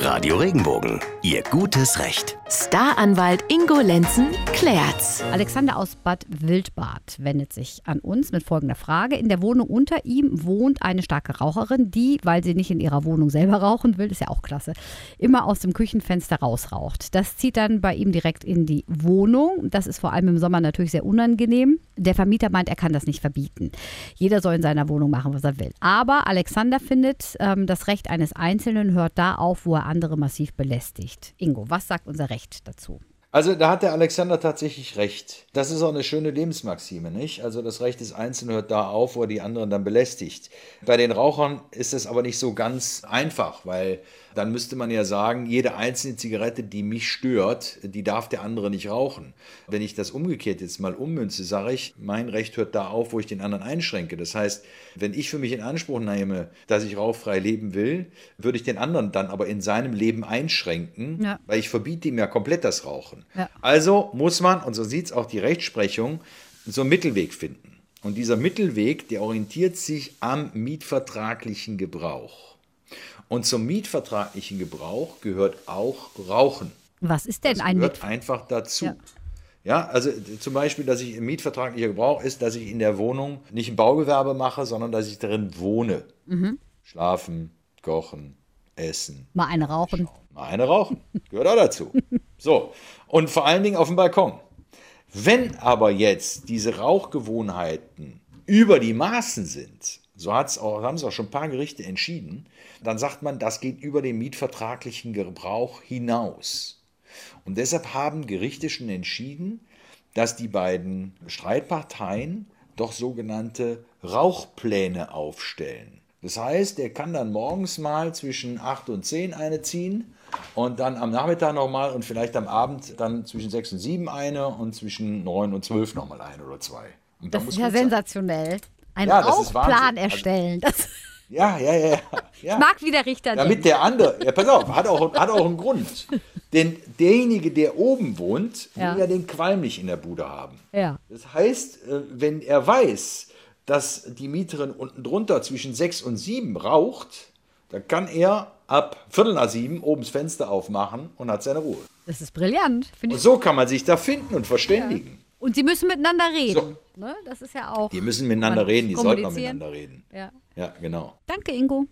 Radio Regenbogen, Ihr gutes Recht. Staranwalt Ingo Lenzen klärt's. Alexander aus Bad Wildbad wendet sich an uns mit folgender Frage. In der Wohnung unter ihm wohnt eine starke Raucherin, die, weil sie nicht in ihrer Wohnung selber rauchen will, ist ja auch klasse, immer aus dem Küchenfenster rausraucht. Das zieht dann bei ihm direkt in die Wohnung. Das ist vor allem im Sommer natürlich sehr unangenehm. Der Vermieter meint, er kann das nicht verbieten. Jeder soll in seiner Wohnung machen, was er will. Aber Alexander findet, ähm, das Recht eines Einzelnen hört da auf, wo er andere massiv belästigt. Ingo, was sagt unser Recht dazu? Also da hat der Alexander tatsächlich recht. Das ist auch eine schöne Lebensmaxime, nicht? Also das Recht des Einzelnen hört da auf, wo er die anderen dann belästigt. Bei den Rauchern ist es aber nicht so ganz einfach, weil dann müsste man ja sagen, jede einzelne Zigarette, die mich stört, die darf der andere nicht rauchen. Wenn ich das umgekehrt jetzt mal ummünze, sage ich, mein Recht hört da auf, wo ich den anderen einschränke. Das heißt, wenn ich für mich in Anspruch nehme, dass ich rauchfrei leben will, würde ich den anderen dann aber in seinem Leben einschränken, Ja. weil ich verbiete ihm ja komplett das Rauchen. Ja. Also muss man, und so sieht es auch die Rechtsprechung, so einen Mittelweg finden. Und dieser Mittelweg, der orientiert sich am mietvertraglichen Gebrauch. Und zum mietvertraglichen Gebrauch gehört auch Rauchen. Was ist denn Das ein gehört Mit einfach dazu. Ja. Ja. also zum Beispiel, dass ich im mietvertraglicher Gebrauch ist, dass ich in der Wohnung nicht ein Baugewerbe mache, sondern dass ich darin wohne. Mhm. Schlafen, kochen, essen, Mal eine rauchen? Mal eine rauchen. Gehört auch dazu. So. Und vor allen Dingen auf dem Balkon. Wenn aber jetzt diese Rauchgewohnheiten über die Maßen sind, so hat's auch, haben es auch schon ein paar Gerichte entschieden, dann sagt man, das geht über den mietvertraglichen Gebrauch hinaus. Und deshalb haben Gerichte schon entschieden, dass die beiden Streitparteien doch sogenannte Rauchpläne aufstellen. Das heißt, er kann dann morgens mal zwischen 8 und 10 eine ziehen und dann am Nachmittag nochmal und vielleicht am Abend dann zwischen 6 und 7 eine und zwischen 9 und 12 nochmal eine oder zwei. Das ist ja sein. sensationell. Einen Ja, Rauchplan. Also- erstellen. Das Ja, ja, ja. ja. mag wie der Richter Damit der andere, ja, pass auf, hat auch, hat auch einen Grund. Denn derjenige, der oben wohnt, will Ja. ja den Qualm nicht in der Bude haben. Ja. Das heißt, äh, wenn er weiß, dass die Mieterin unten drunter zwischen 6 und 7 raucht, dann kann er ab Viertel nach sieben oben das Fenster aufmachen und hat seine Ruhe. Das ist brillant. Und ich. so kann man sich da finden und verständigen. Und sie müssen miteinander reden. Ne? Das ist ja auch. Die müssen miteinander reden, die sollten auch miteinander reden. Ja. Ja, genau. Danke, Ingo.